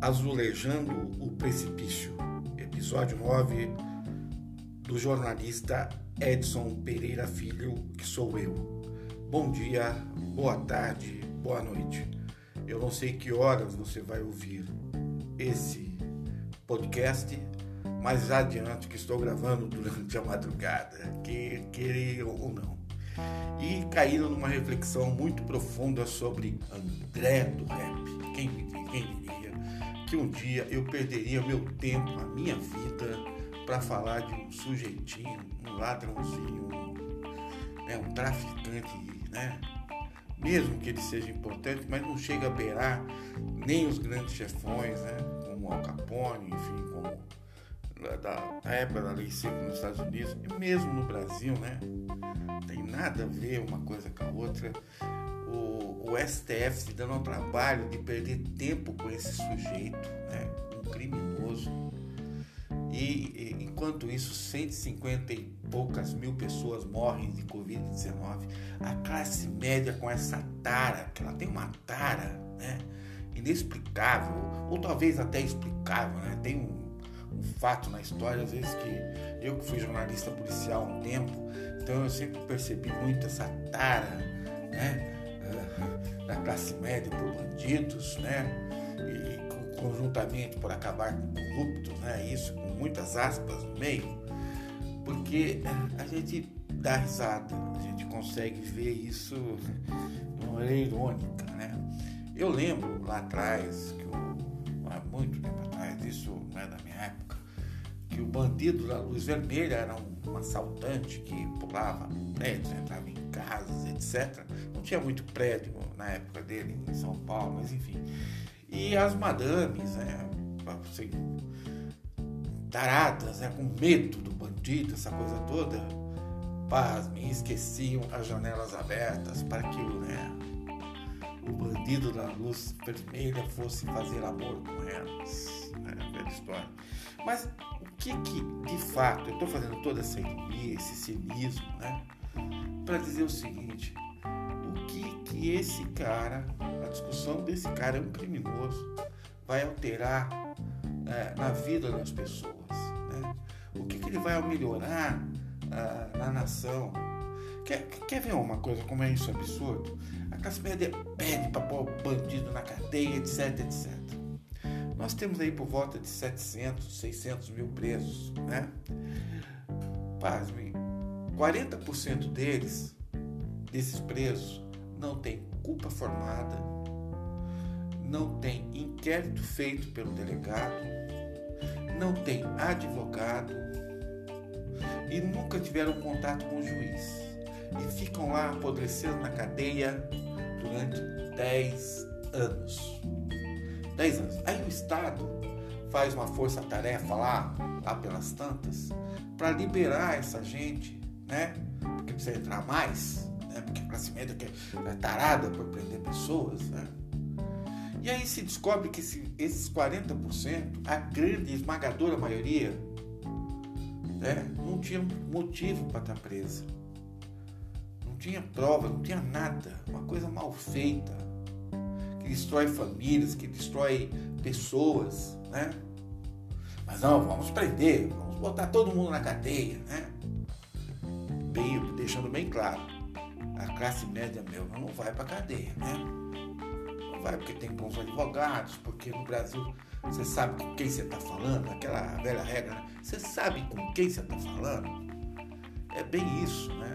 Azulejando o Precipício, episódio 9 do jornalista Edson Pereira Filho, que sou eu. Bom dia, boa tarde, boa noite. Eu não sei que horas você vai ouvir esse podcast, mas adianto que estou gravando durante a madrugada, que querer ou não. E caíram numa reflexão muito profunda sobre André do Rap. Quem, quem diria? Que um dia eu perderia meu tempo, a minha vida, para falar de um sujeitinho, um ladrãozinho, né, um traficante, né? Mesmo que ele seja importante, mas não chega a beirar nem os grandes chefões, né? Como Al Capone, enfim, como da, da época da lei seca nos Estados Unidos, e mesmo no Brasil, né? Tem nada a ver uma coisa com a outra o, o STF se dando ao trabalho de perder tempo com esse sujeito, né, um criminoso. E, enquanto isso, 150 e poucas mil pessoas morrem de Covid-19. A classe média com essa tara, que ela tem uma tara, né, inexplicável, ou talvez até explicável, né? Tem um, um fato na história, às vezes que eu que fui jornalista policial há um tempo, então eu sempre percebi muito essa tara, classe média por bandidos, né? E conjuntamente por acabar com corruptos, né? Isso com muitas aspas no meio, porque a gente dá risada, a gente consegue ver isso de uma maneira irônica, né? Eu lembro lá atrás, que eu, há muito tempo atrás, isso não é da minha época, que o bandido da luz vermelha era um, um assaltante que pulava prédios, entrava em casas, etc. Não tinha muito prédio na época dele em São Paulo, mas enfim. E as madames, né, assim, taradas, né, com medo do bandido, essa coisa toda, pasmem, esqueciam as janelas abertas para que né, o bandido da luz vermelha fosse fazer amor com elas. Né, história. Mas o que que, de fato, eu estou fazendo toda essa ironia, esse cinismo, né? para dizer o seguinte: o que que esse cara, a discussão desse cara é um criminoso, vai alterar é, na vida das pessoas? Né? O que, que ele vai melhorar uh, na nação? Quer, quer ver uma coisa como é isso absurdo? A classe média pede para pôr bandido na cadeia, etc, etc. Nós temos aí por volta de 700, 600 mil presos, né? Pasmem, 40% deles, desses presos, não tem culpa formada, não tem inquérito feito pelo delegado, não tem advogado e nunca tiveram contato com o juiz. E ficam lá apodrecendo na cadeia durante 10 anos. 10 anos. Aí o Estado faz uma força-tarefa lá, lá pelas tantas, para liberar essa gente né? Porque precisa entrar mais, né? Porque a classe é tarada por prender pessoas, né? E aí se descobre que esses 40%, a grande esmagadora maioria, né, não tinha motivo para estar presa. Não tinha prova, não tinha nada. Uma coisa mal feita, destrói famílias, que destrói pessoas, né? Mas não, vamos prender, vamos botar todo mundo na cadeia, né? bem, deixando bem claro, a classe média meu não vai para cadeia, né? Não vai porque tem bons advogados, porque no Brasil você sabe com quem você está falando, aquela velha regra, né? você sabe com quem você está falando. É bem isso, né?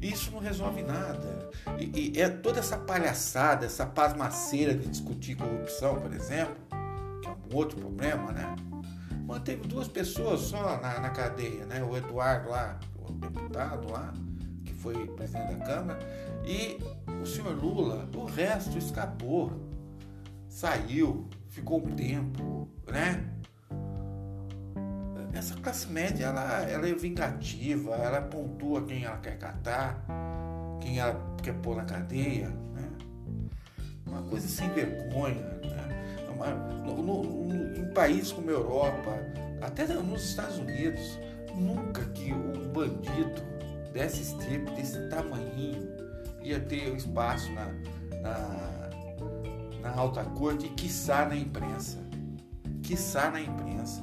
Isso não resolve nada. E, e, é toda essa palhaçada, essa pasmaceira de discutir corrupção, por exemplo, que é um outro problema, né? Manteve duas pessoas só na, na cadeia, né? O Eduardo lá, deputado lá, que foi presidente da Câmara, e o senhor Lula, o resto escapou, saiu, ficou um tempo, né? Essa classe média, ela, ela é vingativa, ela pontua quem ela quer catar, quem ela quer pôr na cadeia, né? Uma coisa sem vergonha, né? Uma, no, no, em países como a Europa, até nos Estados Unidos, Nunca que um bandido desse tipo, desse tamanho, ia ter espaço na, na, na alta corte e quiçá na imprensa. Quiçá na imprensa.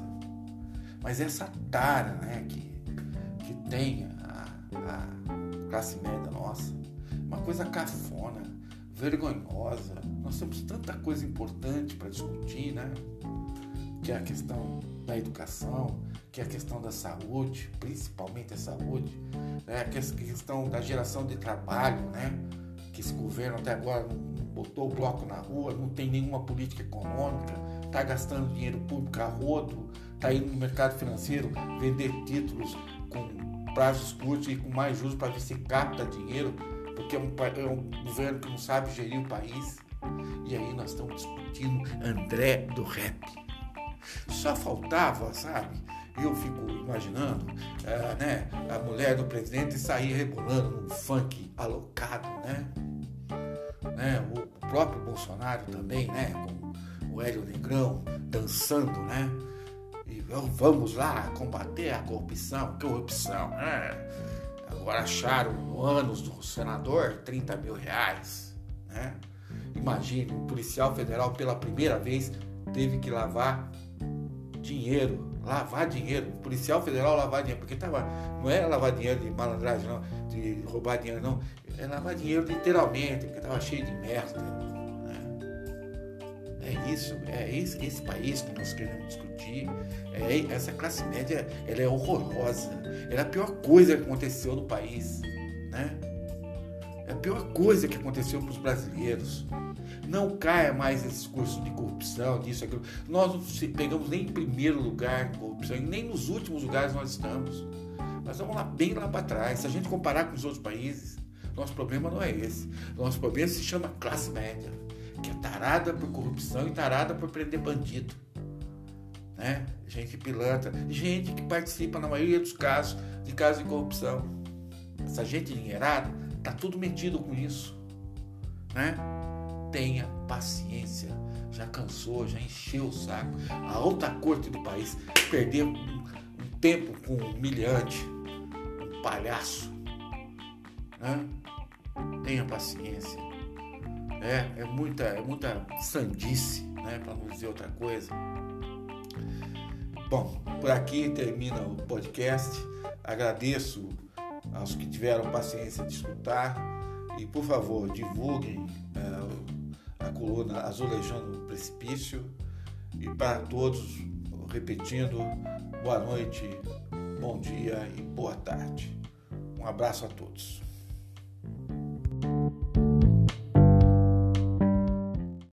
Mas essa tara né, que, que tem a, a classe média nossa, uma coisa cafona, vergonhosa. Nós temos tanta coisa importante para discutir, né? Que é a questão da educação, que é a questão da saúde, principalmente a saúde, né? que é a questão da geração de trabalho, né? que esse governo até agora não botou o bloco na rua, não tem nenhuma política econômica, está gastando dinheiro público a rodo, está indo no mercado financeiro vender títulos com prazos curtos e com mais juros para ver se capta dinheiro, porque é um, é um governo que não sabe gerir o país. E aí nós estamos discutindo André do Rap. Só faltava, sabe? Eu fico imaginando uh, né, a mulher do presidente sair rebolando num funk alocado, né? né? O próprio Bolsonaro também, né? Com o Hélio Negrão dançando, né? E vamos lá combater a corrupção, corrupção, né? Agora acharam no ânus do senador 30 mil reais, né? Imagine, um policial federal pela primeira vez teve que lavar dinheiro, lavar dinheiro, o policial federal lavar dinheiro, porque tava, não é lavar dinheiro de malandragem, não, de roubar dinheiro, não, é lavar dinheiro literalmente, porque estava cheio de merda. Isso, é esse, esse país que nós queremos discutir. É, essa classe média ela é horrorosa. Ela é a pior coisa que aconteceu no país. Né? É a pior coisa que aconteceu para os brasileiros. Não caia mais esse discurso de corrupção, disso, aquilo. Nós não pegamos nem em primeiro lugar corrupção, nem nos últimos lugares nós estamos. Nós vamos lá bem lá para trás. Se a gente comparar com os outros países, nosso problema não é esse. Nosso problema se chama classe média, que é tarada por corrupção e tarada por prender bandido. Né? Gente pilantra, gente que participa, na maioria dos casos, de casos de corrupção. Essa gente dinheirada tá tudo metido com isso. Né? Tenha paciência. Já cansou, já encheu o saco. A alta corte do país perdeu um, um tempo com um humilhante, um palhaço. Né? tenha paciência. É, é muita, é muita sandice, né, para não dizer outra coisa. Bom, por aqui termina o podcast. Agradeço aos que tiveram paciência de escutar e, por favor, divulguem é, a coluna Azulejando o Precipício e para todos, repetindo, boa noite, bom dia e boa tarde. Um abraço a todos.